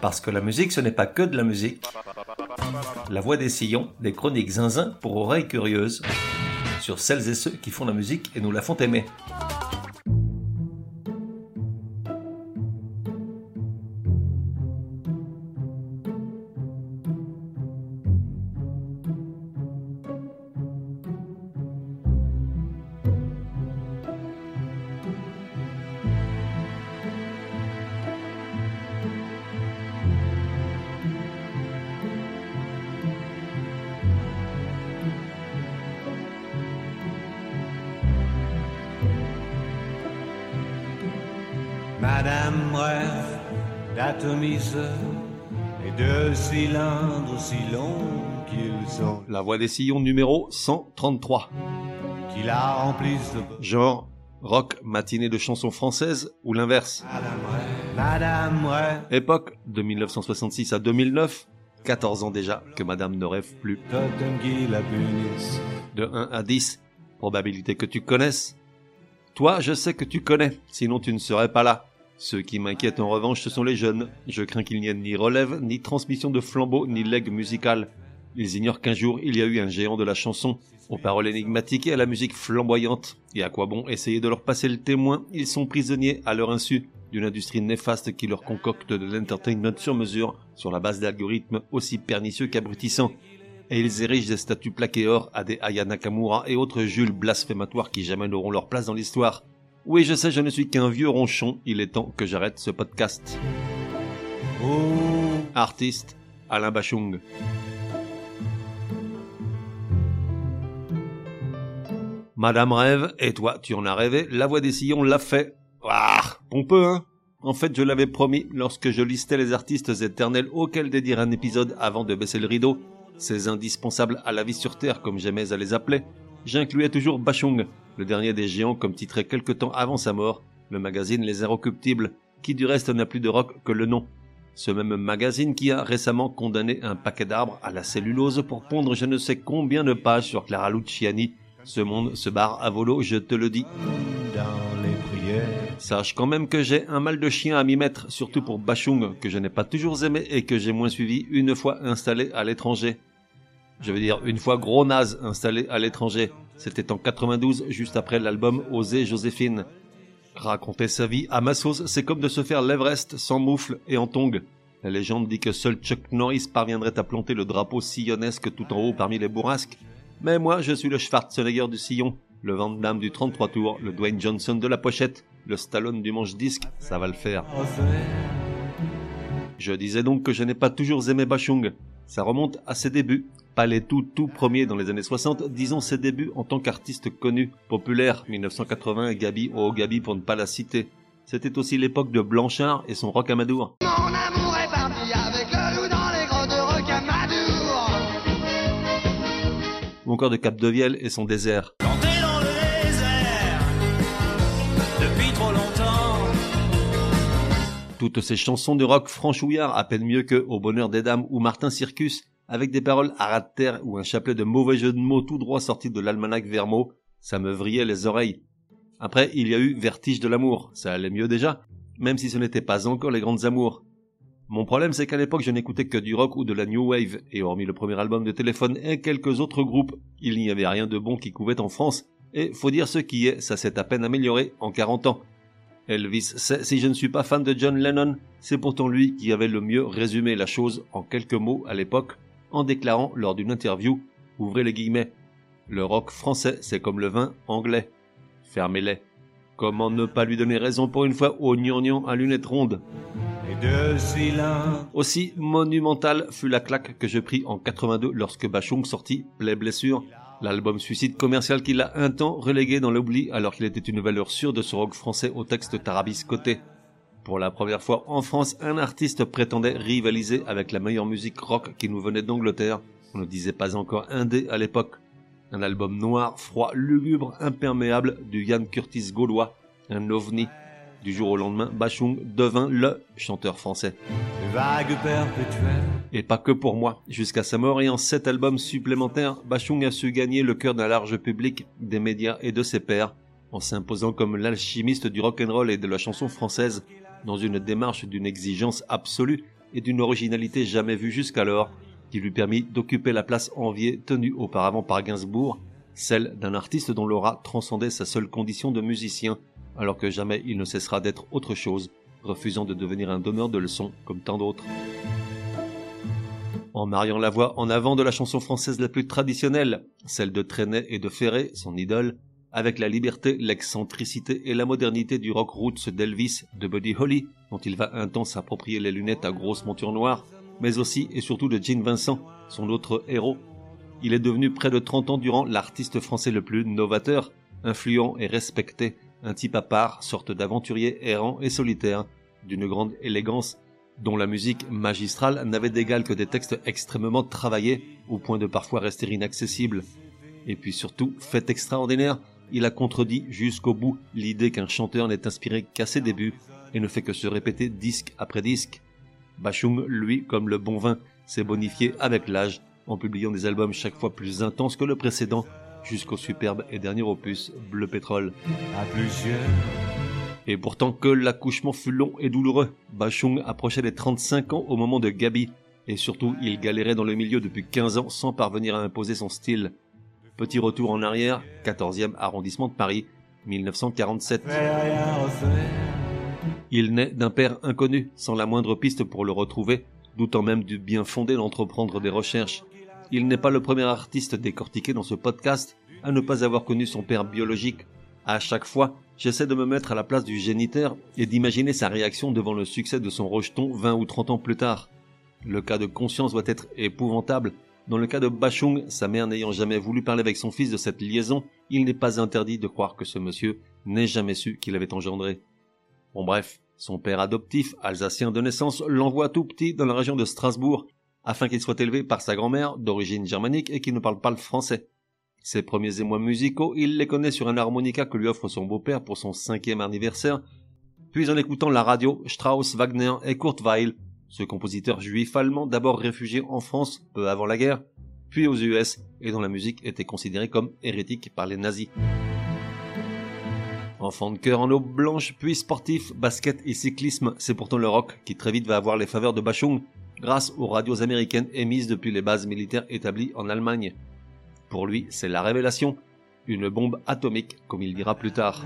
Parce que la musique, ce n'est pas que de la musique. La voix des sillons, des chroniques zinzin pour oreilles curieuses. Sur celles et ceux qui font la musique et nous la font aimer. Si longs qu'ils sont, La voix des sillons numéro 133. qui la remplissent de Genre, rock matinée de chansons françaises ou l'inverse. Madame rêve, Madame rêve, Époque de 1966 à 2009, 14 ans déjà que madame ne rêve plus. De 1 à 10, probabilité que tu connaisses. Toi, je sais que tu connais, sinon tu ne serais pas là. Ceux qui m'inquiètent en revanche, ce sont les jeunes. Je crains qu'il n'y ait ni relève, ni transmission de flambeau, ni legs musical. Ils ignorent qu'un jour, il y a eu un géant de la chanson, aux paroles énigmatiques et à la musique flamboyante. Et à quoi bon essayer de leur passer le témoin? Ils sont prisonniers, à leur insu, d'une industrie néfaste qui leur concocte de l'entertainment sur mesure, sur la base d'algorithmes aussi pernicieux qu'abrutissants. Et ils érigent des statues plaquées or à des Aya Nakamura et autres Jules blasphématoires qui jamais n'auront leur place dans l'histoire. Oui, je sais, je ne suis qu'un vieux ronchon, il est temps que j'arrête ce podcast. Oh, Artiste, Alain Bachung. Madame rêve, et toi, tu en as rêvé, la voix des sillons l'a fait. Ah, pompeux, hein En fait, je l'avais promis lorsque je listais les artistes éternels auxquels dédier un épisode avant de baisser le rideau, ces indispensables à la vie sur Terre, comme j'aimais à les appeler, j'incluais toujours Bachung, le dernier des géants comme titré quelque temps avant sa mort, le magazine Les Inrecuptibles, qui du reste n'a plus de rock que le nom. Ce même magazine qui a récemment condamné un paquet d'arbres à la cellulose pour pondre je ne sais combien de pages sur Clara Luciani. Ce monde se barre à volo, je te le dis. dans les prières, Sache quand même que j'ai un mal de chien à m'y mettre, surtout pour Bachung, que je n'ai pas toujours aimé et que j'ai moins suivi une fois installé à l'étranger. Je veux dire une fois gros naze installé à l'étranger. C'était en 92, juste après l'album Oser Joséphine. Raconter sa vie à ma sauce, c'est comme de se faire l'Everest sans moufle et en tongs. La légende dit que seul Chuck Norris parviendrait à planter le drapeau sillonnesque tout en haut parmi les bourrasques. Mais moi, je suis le Schwarzenegger du sillon, le Van Damme du 33 tours, le Dwayne Johnson de la pochette, le Stallone du manche-disque, ça va le faire. Je disais donc que je n'ai pas toujours aimé Bachung. Ça remonte à ses débuts. Pas les tout tout premiers dans les années 60, disons ses débuts en tant qu'artiste connu, populaire, 1980, Gabi, oh Gabi pour ne pas la citer. C'était aussi l'époque de Blanchard et son rock amadour. Mon amour est parti avec le loup dans les grottes de Rocamadour. Ou encore de Capdevielle et son désert. Planté dans le désert depuis trop longtemps. Toutes ces chansons de rock franchouillard à peine mieux que Au bonheur des dames ou Martin Circus, avec des paroles à ras de terre ou un chapelet de mauvais jeux de mots tout droit sortis de l'almanach Vermo, ça me vrillait les oreilles. Après, il y a eu Vertige de l'amour, ça allait mieux déjà, même si ce n'était pas encore les grandes amours. Mon problème, c'est qu'à l'époque, je n'écoutais que du rock ou de la new wave, et hormis le premier album de Téléphone et quelques autres groupes, il n'y avait rien de bon qui couvait en France, et faut dire ce qui est, ça s'est à peine amélioré en 40 ans. Elvis sait si je ne suis pas fan de John Lennon, c'est pourtant lui qui avait le mieux résumé la chose en quelques mots à l'époque, en déclarant lors d'une interview, ouvrez les guillemets, le rock français c'est comme le vin anglais. Fermez-les. Comment ne pas lui donner raison pour une fois au gnangnan à lunettes rondes? Aussi monumentale fut la claque que je pris en 82 lorsque Bachung sortit Play Blessure, l'album suicide commercial qu'il a un temps relégué dans l'oubli alors qu'il était une valeur sûre de ce rock français au texte tarabiscoté. Pour la première fois en France, un artiste prétendait rivaliser avec la meilleure musique rock qui nous venait d'Angleterre. On ne disait pas encore indé à l'époque. Un album noir, froid, lugubre, imperméable du Ian Curtis gaulois, un ovni. Du jour au lendemain, Bachung devint le chanteur français. perpétuelles, Et pas que pour moi. Jusqu'à sa mort et en sept albums supplémentaires, Bachung a su gagner le cœur d'un large public, des médias et de ses pairs, en s'imposant comme l'alchimiste du rock'n'roll et de la chanson française, dans une démarche d'une exigence absolue, et d'une originalité jamais vue jusqu'alors, qui lui permit d'occuper la place enviée tenue auparavant par Gainsbourg, celle d'un artiste dont l'aura transcendait sa seule condition de musicien, alors que jamais il ne cessera d'être autre chose, refusant de devenir un donneur de leçons comme tant d'autres. En mariant la voix en avant de la chanson française la plus traditionnelle, celle de Trenet et de Ferré, son idole, avec la liberté, l'excentricité et la modernité du rock roots d'Elvis, de Buddy Holly, dont il va un temps s'approprier les lunettes à grosse monture noire, mais aussi et surtout de Gene Vincent, son autre héros. Il est devenu près de 30 ans durant l'artiste français le plus novateur, influent et respecté, un type à part, sorte d'aventurier errant et solitaire, d'une grande élégance, dont la musique magistrale n'avait d'égal que des textes extrêmement travaillés, au point de parfois rester inaccessibles. Et puis surtout, fait extraordinaire, il a contredit jusqu'au bout l'idée qu'un chanteur n'est inspiré qu'à ses débuts et ne fait que se répéter disque après disque. Bachung, lui, comme le bon vin, s'est bonifié avec l'âge en publiant des albums chaque fois plus intenses que le précédent jusqu'au superbe et dernier opus Bleu Pétrole. à plusieurs. Et pourtant que l'accouchement fut long et douloureux, Bachung approchait les 35 ans au moment de Gabi, et surtout il galérait dans le milieu depuis 15 ans sans parvenir à imposer son style. Petit retour en arrière, 14e arrondissement de Paris, 1947. Rien refaire. Il naît d'un père inconnu, sans la moindre piste pour le retrouver, doutant même du bien fondé d'entreprendre des recherches. Il n'est pas le premier artiste décortiqué dans ce podcast à ne pas avoir connu son père biologique. À chaque fois, j'essaie de me mettre à la place du géniteur et d'imaginer sa réaction devant le succès de son rejeton 20 ou 30 ans plus tard. Le cas de conscience doit être épouvantable. Dans le cas de Bachung, sa mère n'ayant jamais voulu parler avec son fils de cette liaison, il n'est pas interdit de croire que ce monsieur n'ait jamais su qu'il avait engendré. Bon bref, son père adoptif, alsacien de naissance, l'envoie tout petit dans la région de Strasbourg, afin qu'il soit élevé par sa grand-mère, d'origine germanique et qui ne parle pas le français. Ses premiers émois musicaux, il les connaît sur un harmonica que lui offre son beau-père pour son cinquième anniversaire, puis en écoutant la radio, Strauss, Wagner et Kurt Weill, ce compositeur juif allemand d'abord réfugié en France peu avant la guerre, puis aux US, et dont la musique était considérée comme hérétique par les nazis. Enfant de cœur en eau blanche, puis sportif, basket et cyclisme, c'est pourtant le rock qui très vite va avoir les faveurs de Bachung, grâce aux radios américaines émises depuis les bases militaires établies en Allemagne. Pour lui, c'est la révélation, une bombe atomique, comme il dira plus tard.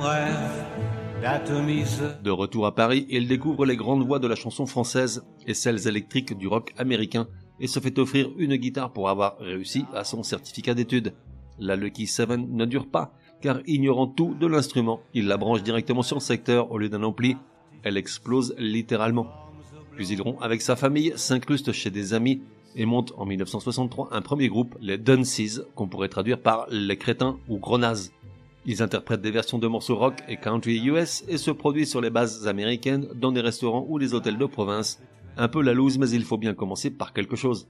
De retour à Paris, il découvre les grandes voix de la chanson française et celles électriques du rock américain et se fait offrir une guitare pour avoir réussi à son certificat d'études. La Lucky Seven ne dure pas, car ignorant tout de l'instrument, il la branche directement sur le secteur au lieu d'un ampli. Elle explose littéralement. Puis il rompt avec sa famille, s'incruste chez des amis et monte en 1963 un premier groupe, les Dunces, qu'on pourrait traduire par les crétins ou gros nazes. Ils interprètent des versions de morceaux rock et country US et se produisent sur les bases américaines dans des restaurants ou des hôtels de province. Un peu la loose, mais il faut bien commencer par quelque chose.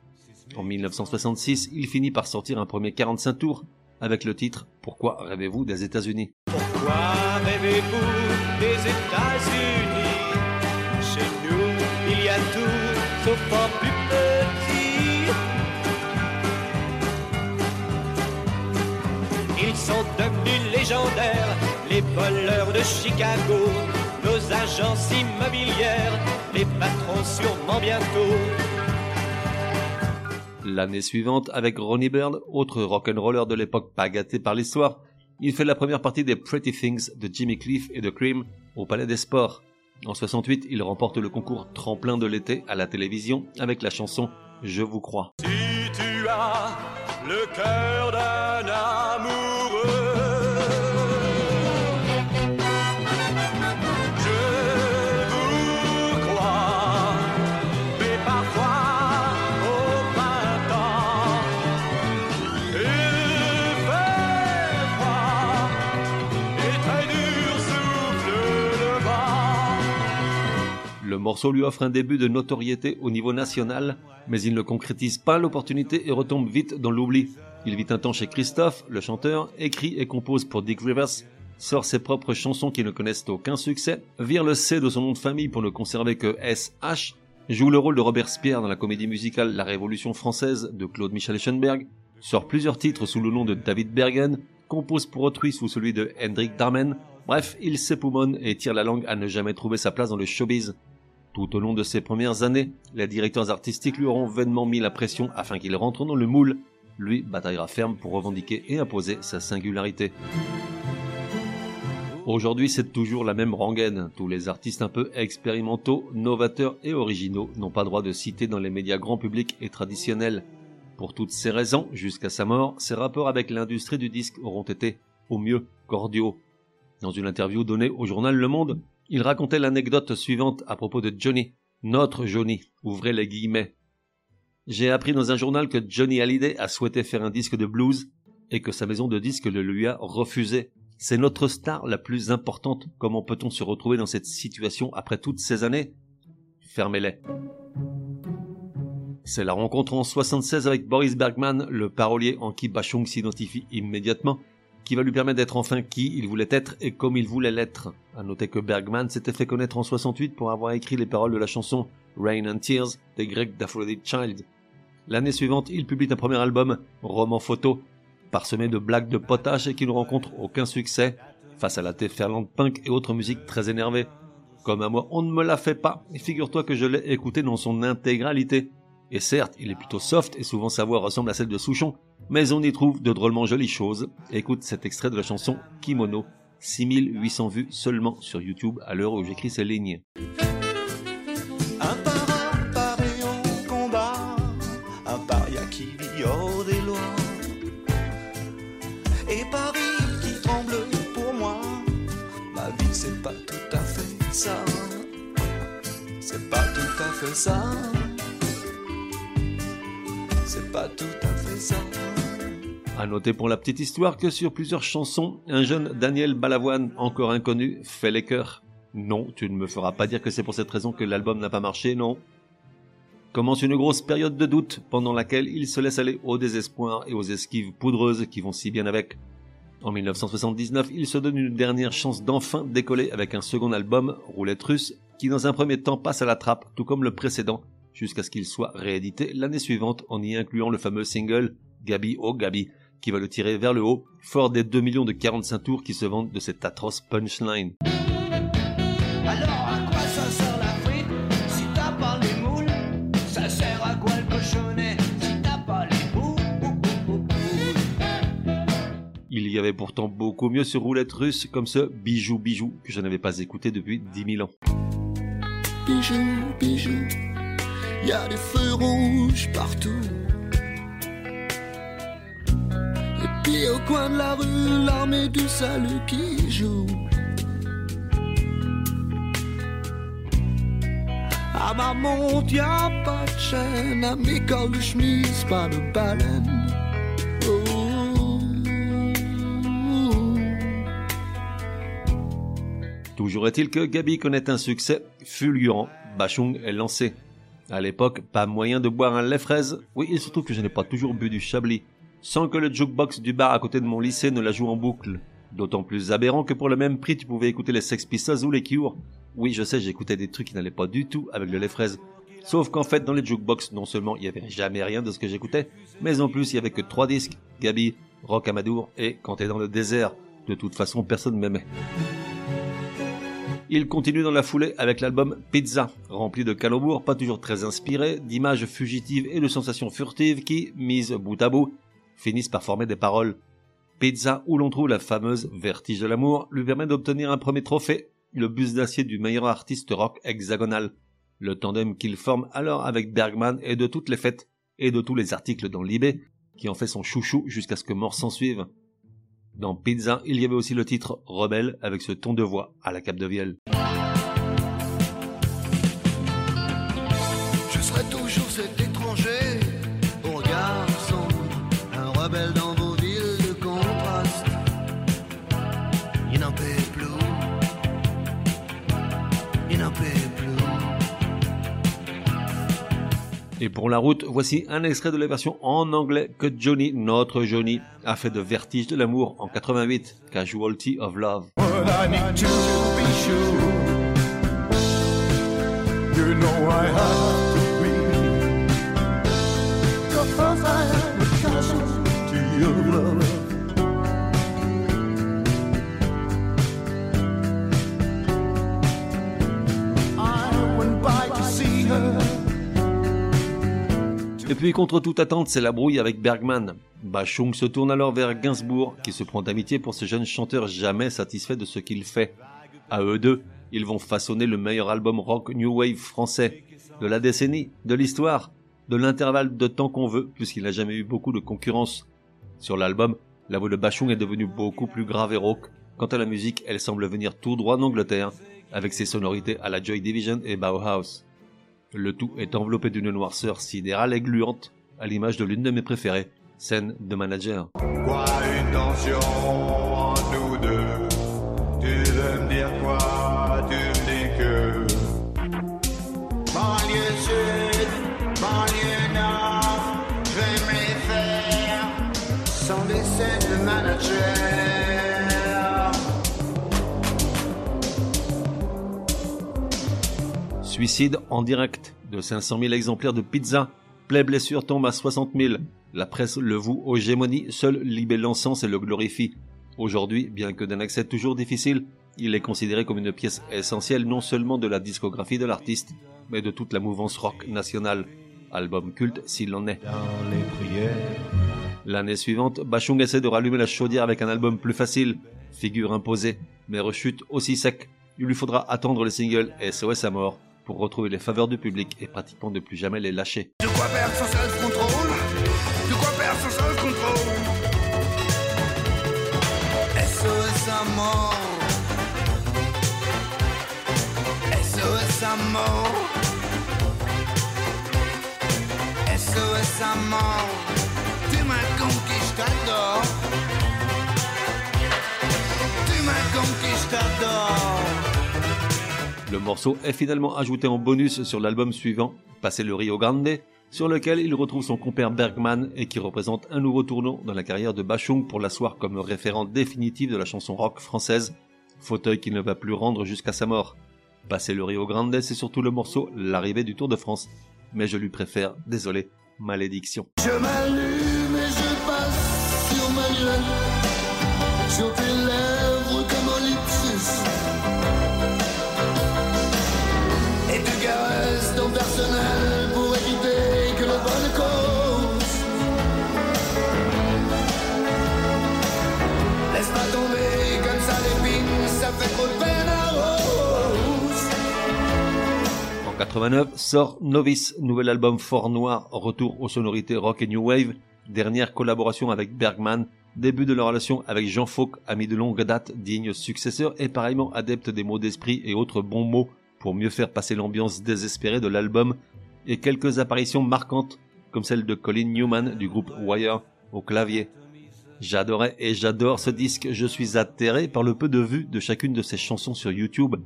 En 1966, il finit par sortir un premier 45 tours avec le titre Pourquoi rêvez-vous des États-Unis? Pourquoi les voleurs de Chicago, nos agences immobilières, les patrons sûrement bientôt. L'année suivante, avec Ronnie Byrne, autre rock'n'roller de l'époque pas gâté par l'histoire, il fait la première partie des Pretty Things de Jimmy Cliff et de Cream au Palais des Sports. En 68, il remporte le concours tremplin de l'été à la télévision avec la chanson Je vous crois. Si tu as le cœur d'un amoureux, morceau lui offre un début de notoriété au niveau national, mais il ne concrétise pas l'opportunité et retombe vite dans l'oubli. Il vit un temps chez Christophe, le chanteur, écrit et compose pour Dick Rivers, sort ses propres chansons qui ne connaissent aucun succès, vire le C de son nom de famille pour ne conserver que SH, joue le rôle de Robert Speer dans la comédie musicale La Révolution française de Claude Michel Eschenberg, sort plusieurs titres sous le nom de David Bergen, compose pour autrui sous celui de Hendrik Darmen, bref, il s'époumonne et tire la langue à ne jamais trouver sa place dans le showbiz. Tout au long de ses premières années, les directeurs artistiques lui auront vainement mis la pression afin qu'il rentre dans le moule. Lui bataillera ferme pour revendiquer et imposer sa singularité. Aujourd'hui, c'est toujours la même rengaine. Tous les artistes un peu expérimentaux, novateurs et originaux n'ont pas droit de citer dans les médias grand public et traditionnels. Pour toutes ces raisons, jusqu'à sa mort, ses rapports avec l'industrie du disque auront été, au mieux, cordiaux. Dans une interview donnée au journal Le Monde, il racontait l'anecdote suivante à propos de Johnny, notre Johnny, ouvrez les guillemets. J'ai appris dans un journal que Johnny Hallyday a souhaité faire un disque de blues et que sa maison de disques le lui a refusé. C'est notre star la plus importante. Comment peut-on se retrouver dans cette situation après toutes ces années? Fermez-les. C'est la rencontre en 76 avec Boris Bergman, le parolier en qui Bachung s'identifie immédiatement, qui va lui permettre d'être enfin qui il voulait être et comme il voulait l'être. À noter que Bergman s'était fait connaître en 68 pour avoir écrit les paroles de la chanson Rain and Tears des Grecs d'Aphrodite Child. L'année suivante, il publie un premier album, roman photo, parsemé de blagues de potache et qui ne rencontre aucun succès face à la déferlante punk et autres musiques très énervées. Comme à moi, on ne me l'a fait pas, et figure-toi que je l'ai écouté dans son intégralité. Et certes, il est plutôt soft et souvent sa voix ressemble à celle de Souchon, mais on y trouve de drôlement jolies choses. Écoute cet extrait de la chanson Kimono, 6800 vues seulement sur YouTube à l'heure où j'écris ces lignes. Un combat, un paria qui des lois. Et Paris qui tremble pour moi, ma vie c'est pas tout à fait ça. C'est pas tout à fait ça. Pas tout à fait noter pour la petite histoire que sur plusieurs chansons, un jeune Daniel Balavoine, encore inconnu, fait les chœurs. Non, tu ne me feras pas dire que c'est pour cette raison que l'album n'a pas marché, non. Commence une grosse période de doute pendant laquelle il se laisse aller au désespoir et aux esquives poudreuses qui vont si bien avec. En 1979, il se donne une dernière chance d'enfin décoller avec un second album, Roulette russe, qui dans un premier temps passe à la trappe, tout comme le précédent, jusqu'à ce qu'il soit réédité l'année suivante en y incluant le fameux single Gabi oh Gabi, qui va le tirer vers le haut, fort des 2 millions de 45 tours qui se vendent de cette atroce punchline. Alors à quoi ça sert la frite si t'as pas les moules? Ça sert à quoi le cochonnet si t'as pas les bouts Il y avait pourtant beaucoup mieux sur roulette russe comme ce bijou bijou que je n'avais pas écouté depuis 10 000 ans. Bijou, bijou, y a des feux rouges partout. Et puis au coin de la rue, l'armée du salut qui joue. À ma montre, y a pas de chaîne, à mes cols de chemise, pas de baleine. Toujours est-il que Gabi connaît un succès fulgurant. Bachung est lancé. À l'époque, pas moyen de boire un lait fraise. Oui, il se trouve que je n'ai pas toujours bu du chablis. Sans que le jukebox du bar à côté de mon lycée ne la joue en boucle. D'autant plus aberrant que pour le même prix, tu pouvais écouter les Sex Pistols ou les Cure. Oui, je sais, j'écoutais des trucs qui n'allaient pas du tout avec le lait fraise. Sauf qu'en fait, dans les jukebox, non seulement il y avait jamais rien de ce que j'écoutais, mais en plus il y avait que trois disques, Gabi, Rock Amadour et Quand t'es dans le désert. De toute façon, personne m'aimait. Il continue dans la foulée avec l'album Pizza, rempli de calembours pas toujours très inspirés, d'images fugitives et de sensations furtives qui, mises bout à bout, finissent par former des paroles. Pizza, où l'on trouve la fameuse Vertige de l'amour, lui permet d'obtenir un premier trophée, le bus d'acier du meilleur artiste rock hexagonal. Le tandem qu'il forme alors avec Bergman est de toutes les fêtes et de tous les articles dans l'IB, qui en fait son chouchou jusqu'à ce que mort s'en suive. Dans Pizza, il y avait aussi le titre Rebelle avec ce ton de voix à la cape de vielle. Et pour la route, voici un extrait de la version en anglais que Johnny, notre Johnny, a fait de Vertige de l'amour en 88, Casualty of Love. Et puis contre toute attente, c'est la brouille avec Bergman. Bachung se tourne alors vers Gainsbourg, qui se prend d'amitié pour ce jeune chanteur jamais satisfait de ce qu'il fait. À eux deux, ils vont façonner le meilleur album rock new wave français, de la décennie, de l'histoire, de l'intervalle de temps qu'on veut, puisqu'il n'a jamais eu beaucoup de concurrence. Sur l'album, la voix de Bachung est devenue beaucoup plus grave et rauque. Quant à la musique, elle semble venir tout droit d'Angleterre, avec ses sonorités à la Joy Division et Bauhaus. Le tout est enveloppé d'une noirceur sidérale et gluante, à l'image de l'une de mes préférées, scène de manager. Suicide en direct de 500 000 exemplaires de pizza. Play blessure tombe à 60 000. La presse le voue aux gémonies, seul Libé l'encens et le glorifie. Aujourd'hui, bien que d'un accès toujours difficile, il est considéré comme une pièce essentielle non seulement de la discographie de l'artiste, mais de toute la mouvance rock nationale. Album culte s'il en est. L'année suivante, Bachung essaie de rallumer la chaudière avec un album plus facile, figure imposée, mais rechute aussi sec. Il lui faudra attendre le single SOS à mort pour retrouver les faveurs du public et pratiquement ne plus jamais les lâcher. De quoi perdre son self-control De quoi perdre son self-control SOS à mort SOS à mort SOS à mort Tu m'as conquis, je t'adore. Tu Le morceau est finalement ajouté en bonus sur l'album suivant, Passer le Rio Grande, sur lequel il retrouve son compère Bergman et qui représente un nouveau tournant dans la carrière de Bachung pour l'asseoir comme référent définitif de la chanson rock française, fauteuil qu'il ne va plus rendre jusqu'à sa mort. Passer le Rio Grande, c'est surtout le morceau L'arrivée du Tour de France, mais je lui préfère, désolé, Malédiction. 89 sort Novice, nouvel album fort noir, retour aux sonorités rock et new wave, dernière collaboration avec Bergman, début de leur relation avec Jean Fauque, ami de longue date, digne successeur et pareillement adepte des mots d'esprit et autres bons mots pour mieux faire passer l'ambiance désespérée de l'album, et quelques apparitions marquantes comme celle de Colin Newman du groupe Wire au clavier. J'adorais et j'adore ce disque, je suis atterré par le peu de vues de chacune de ses chansons sur YouTube,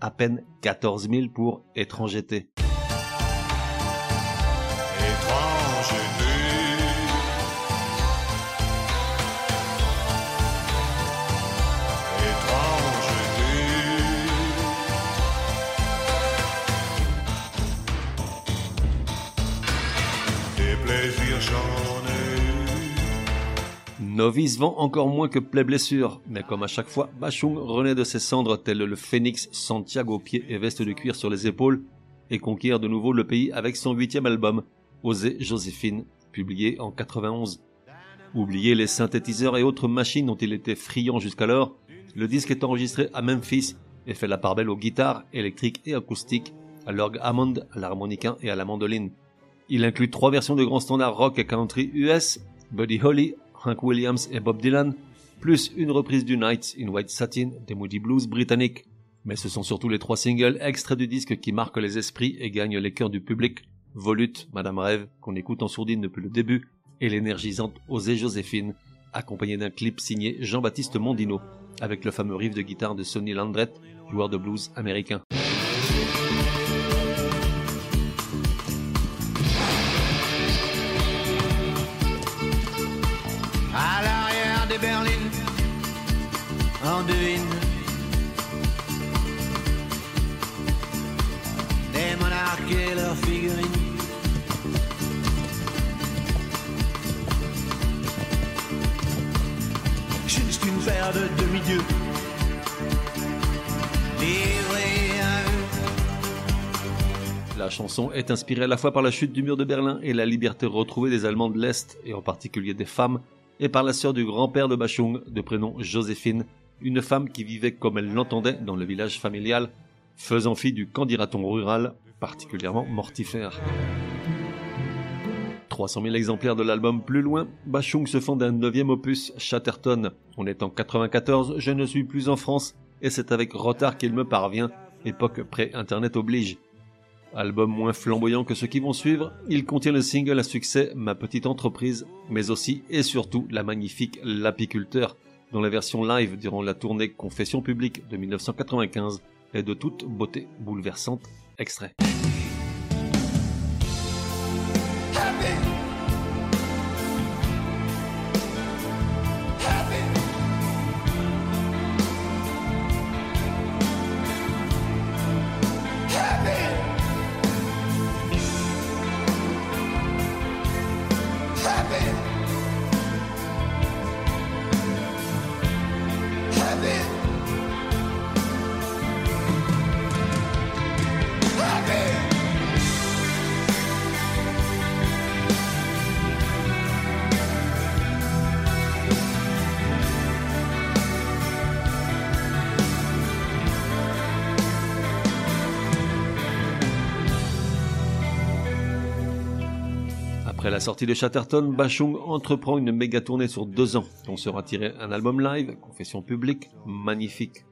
à peine 14 000 pour Étrangeté. Novice vend encore moins que Play Blessure, mais comme à chaque fois, Bachung renaît de ses cendres tel le phénix Santiago pieds et veste de cuir sur les épaules, et conquiert de nouveau le pays avec son huitième album, Osée Joséphine, publié en 91. Oubliez les synthétiseurs et autres machines dont il était friand jusqu'alors, le disque est enregistré à Memphis et fait la part belle aux guitares électriques et acoustiques, à l'orgue Hammond, à l'harmonica et à la mandoline. Il inclut trois versions de grands standards rock et country US, Buddy Holly, Hank Williams et Bob Dylan, plus une reprise du Night in White Satin des Moody Blues britanniques. Mais ce sont surtout les trois singles extraits du disque qui marquent les esprits et gagnent les cœurs du public. Volute, Madame Rêve, qu'on écoute en sourdine depuis le début, et l'énergisante Osée Joséphine, accompagnée d'un clip signé Jean-Baptiste Mondino, avec le fameux riff de guitare de Sonny Landreth, joueur de blues américain. La chanson est inspirée à la fois par la chute du mur de Berlin et la liberté retrouvée des Allemands de l'Est, et en particulier des femmes, et par la sœur du grand-père de Bachung, de prénom Joséphine, une femme qui vivait comme elle l'entendait dans le village familial, faisant fi du candidaton rural, particulièrement mortifère. 300 000 exemplaires de l'album Plus loin, Bachung se fonde un neuvième opus, Chatterton. On est en 94, je ne suis plus en France, et c'est avec retard qu'il me parvient, époque pré-internet oblige. Album moins flamboyant que ceux qui vont suivre, il contient le single à succès Ma petite entreprise, mais aussi et surtout la magnifique L'apiculteur, dont la version live durant la tournée Confession publique de 1995 est de toute beauté bouleversante. Extrait. Après la sortie de Chatterton, Bachung entreprend une méga tournée sur deux ans, dont sera tiré un album live, Confession publique, magnifique.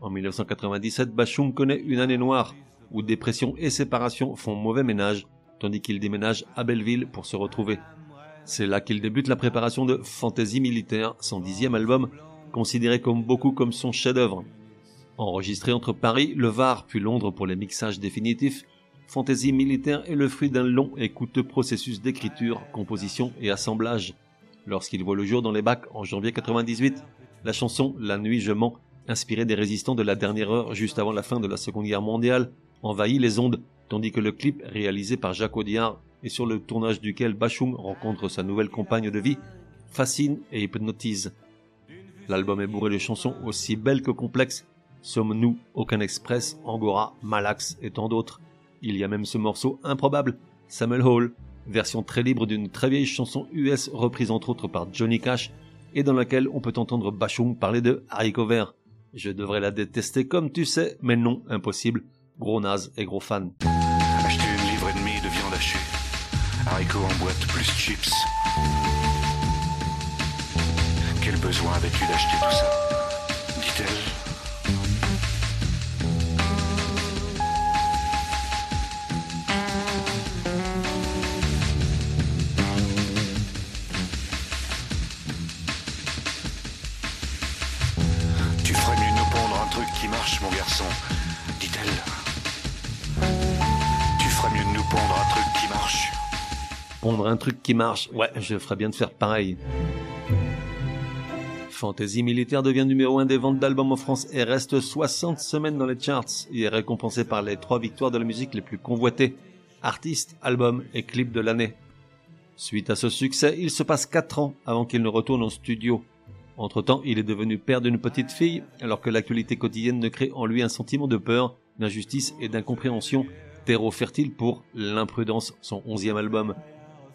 En 1997, Bachung connaît une année noire, où dépression et séparation font mauvais ménage, tandis qu'il déménage à Belleville pour se retrouver. C'est là qu'il débute la préparation de Fantasy Militaire, son dixième album, considéré comme beaucoup comme son chef-d'œuvre. Enregistré entre Paris, le Var puis Londres pour les mixages définitifs, Fantasy militaire est le fruit d'un long et coûteux processus d'écriture, composition et assemblage. Lorsqu'il voit le jour dans les bacs en janvier 98, la chanson La nuit je mens, inspirée des résistants de la dernière heure juste avant la fin de la Seconde Guerre mondiale, envahit les ondes, tandis que le clip réalisé par Jacques Audiard et sur le tournage duquel Bachung rencontre sa nouvelle compagne de vie, fascine et hypnotise. L'album est bourré de chansons aussi belles que complexes. Sommes-nous, Aucun Express, Angora, Malax et tant d'autres. Il y a même ce morceau improbable, Samuel Hall, version très libre d'une très vieille chanson US reprise entre autres par Johnny Cash et dans laquelle on peut entendre Bachung parler de haricots verts. Je devrais la détester comme tu sais, mais non, impossible. Gros naze et gros fan. Acheter une livre et demie de viande hachée. Haricots en boîte plus chips. Quel besoin avais-tu d'acheter tout ça? Dit-elle. Marche, mon garçon, dit-elle. Tu ferais mieux de nous pondre un truc qui marche. Pondre un truc qui marche, ouais, je ferais bien de faire pareil. Fantasy Militaire devient numéro 1 des ventes d'albums en France et reste 60 semaines dans les charts et est récompensé par les trois victoires de la musique les plus convoitées. Artiste, album et clip de l'année. Suite à ce succès, il se passe 4 ans avant qu'il ne retourne en studio. Entre-temps, il est devenu père d'une petite fille, alors que l'actualité quotidienne ne crée en lui un sentiment de peur, d'injustice et d'incompréhension, terreau fertile pour L'imprudence, son onzième album.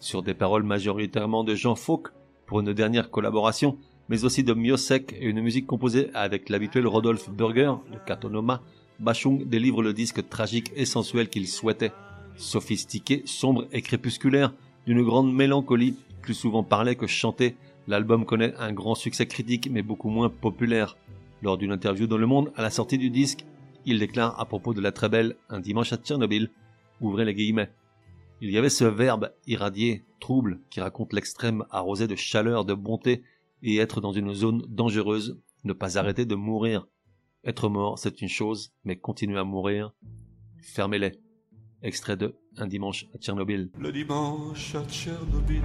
Sur des paroles majoritairement de Jean Fauque, pour une dernière collaboration, mais aussi de Miosek et une musique composée avec l'habituel Rodolphe Burger de Katonoma, Bachung délivre le disque tragique et sensuel qu'il souhaitait. Sophistiqué, sombre et crépusculaire, d'une grande mélancolie, plus souvent parlé que chanté, l'album connaît un grand succès critique mais beaucoup moins populaire. Lors d'une interview dans Le Monde à la sortie du disque, il déclare à propos de la très belle Un dimanche à Tchernobyl, ouvrez les guillemets. Il y avait ce verbe irradié, trouble, qui raconte l'extrême arrosé de chaleur, de bonté, et être dans une zone dangereuse, ne pas arrêter de mourir. Être mort, c'est une chose, mais continuer à mourir, fermez-les. Extrait de Un dimanche à Tchernobyl. Le dimanche à Tchernobyl,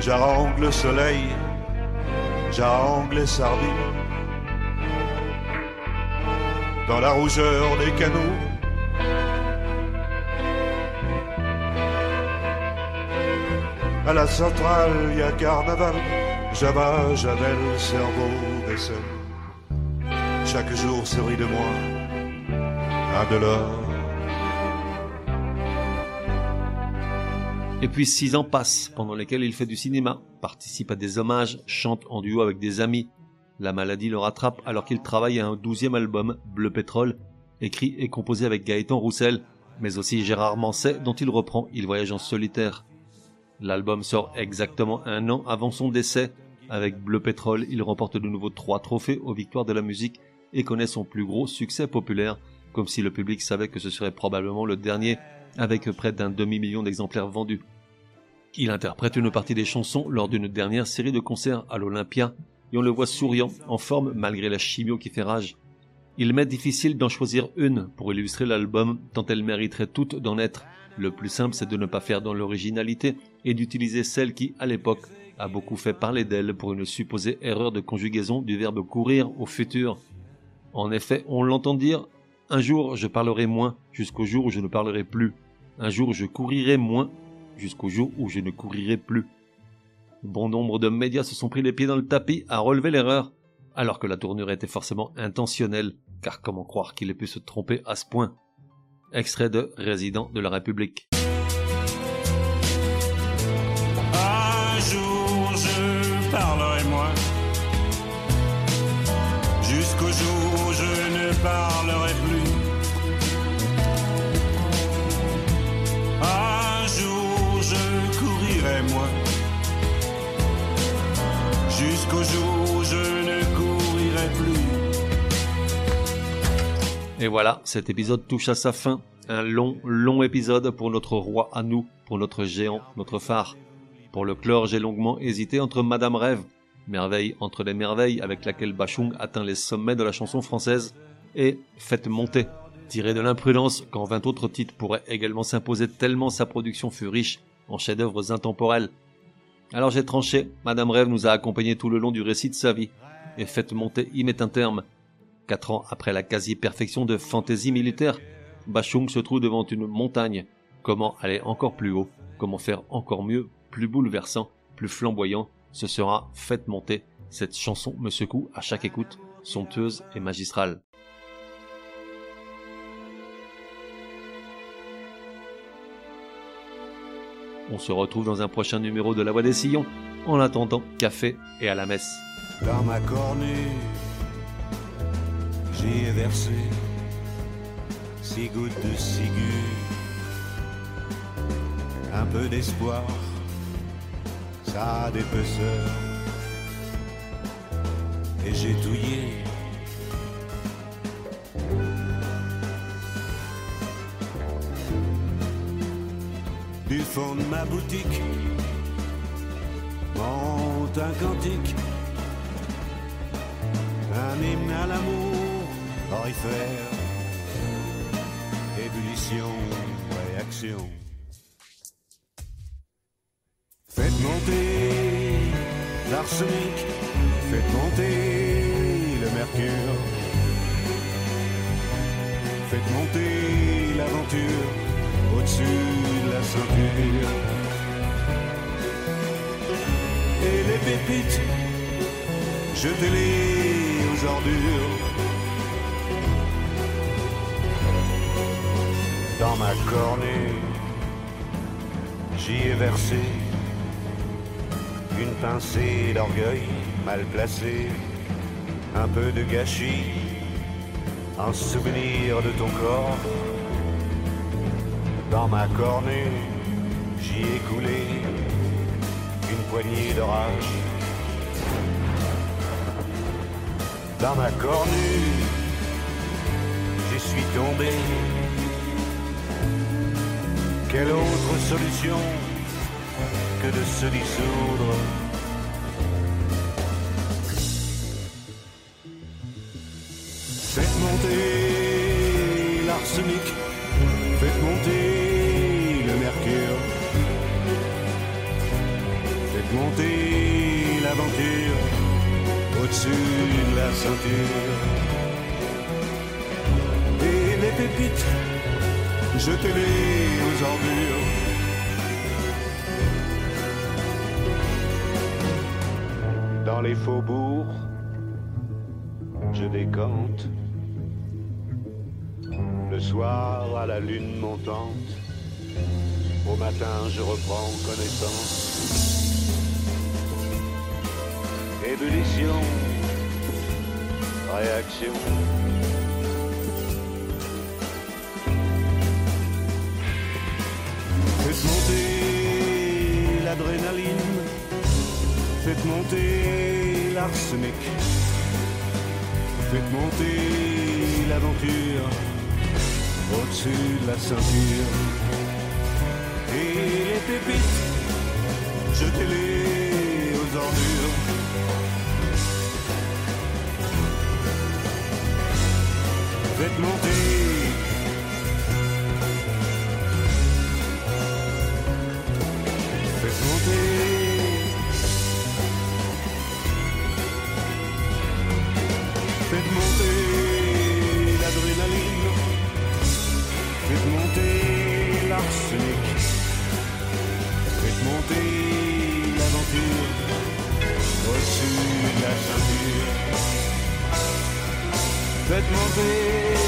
j'arrange le soleil, j'arrange les sardines. Dans la rougeur des canaux, à la centrale, y a carnaval. Java, j'avais le cerveau vaisselle. Chaque jour se rit de moi, un de l'or Et puis six ans passent, pendant lesquels il fait du cinéma, participe à des hommages, chante en duo avec des amis. La maladie le rattrape alors qu'il travaille à un douzième album, Bleu Pétrole, écrit et composé avec Gaëtan Roussel, mais aussi Gérard Manset, dont il reprend Il voyage en solitaire. L'album sort exactement un an avant son décès. Avec Bleu Pétrole, il remporte de nouveau trois trophées aux victoires de la musique et connaît son plus gros succès populaire, comme si le public savait que ce serait probablement le dernier, avec près d'un demi-million d'exemplaires vendus. Il interprète une partie des chansons lors d'une dernière série de concerts à l'Olympia, et on le voit souriant, en forme malgré la chimio qui fait rage. Il m'est difficile d'en choisir une pour illustrer l'album, tant elles mériteraient toutes d'en être. Le plus simple, c'est de ne pas faire dans l'originalité et d'utiliser celle qui, à l'époque, a beaucoup fait parler d'elle pour une supposée erreur de conjugaison du verbe courir au futur. En effet, on l'entend dire un jour je parlerai moins jusqu'au jour où je ne parlerai plus. Un jour je courirai moins jusqu'au jour où je ne courirai plus. Bon nombre de médias se sont pris les pieds dans le tapis à relever l'erreur, alors que la tournure était forcément intentionnelle, car comment croire qu'il ait pu se tromper à ce point? Extrait de Résident de la République. Et voilà, cet épisode touche à sa fin. Un long, long épisode pour notre roi à nous, pour notre géant, notre phare. Pour le clore, j'ai longuement hésité entre Madame Rêve, merveille entre les merveilles avec laquelle Bachung atteint les sommets de la chanson française, et Faites monter, tiré de l'imprudence quand vingt autres titres pourraient également s'imposer tellement sa production fut riche en chefs-d'œuvre intemporels. Alors j'ai tranché, Madame Rêve nous a accompagnés tout le long du récit de sa vie, et Faites monter y met un terme. Quatre ans après la quasi-perfection de fantaisie militaire, Bachung se trouve devant une montagne. Comment aller encore plus haut? Comment faire encore mieux? Plus bouleversant Plus flamboyant Ce sera Faites monter. Cette chanson me secoue à chaque écoute, somptueuse et magistrale. On se retrouve dans un prochain numéro de La Voix des Sillons. En attendant, café et à la messe. J'y ai versé six gouttes de ciguë, un peu d'espoir, ça a des peuseurs, et j'ai touillé. Du fond de ma boutique, monte un cantique un hymne à l'amour, orifère, ébullition, réaction. Faites monter l'arsenic, faites monter le mercure, faites monter l'aventure au-dessus de la ceinture. Et les pépites, jetez-les aux ordures. Ma cornée, j'y ai versé une pincée d'orgueil mal placée, un peu de gâchis, un souvenir de ton corps. Dans ma cornée, j'y ai coulé une poignée d'orage. Dans ma cornue, j'y suis tombé. Quelle autre solution que de se dissoudre Faites monter l'arsenic, faites monter le mercure, faites monter l'aventure au-dessus de la ceinture. Et les pépites, jetez-les aux ordures. Dans les faubourgs, je décante. Le soir à la lune montante, Au matin, je reprends connaissance. Ébullition, réaction. Faites monter l'arsenic, faites monter l'aventure au-dessus de la ceinture. Et les pépites, jetez-les aux ordures. Faites monter Faites monter l'aventure Au-dessus de la ceinture. Faites monter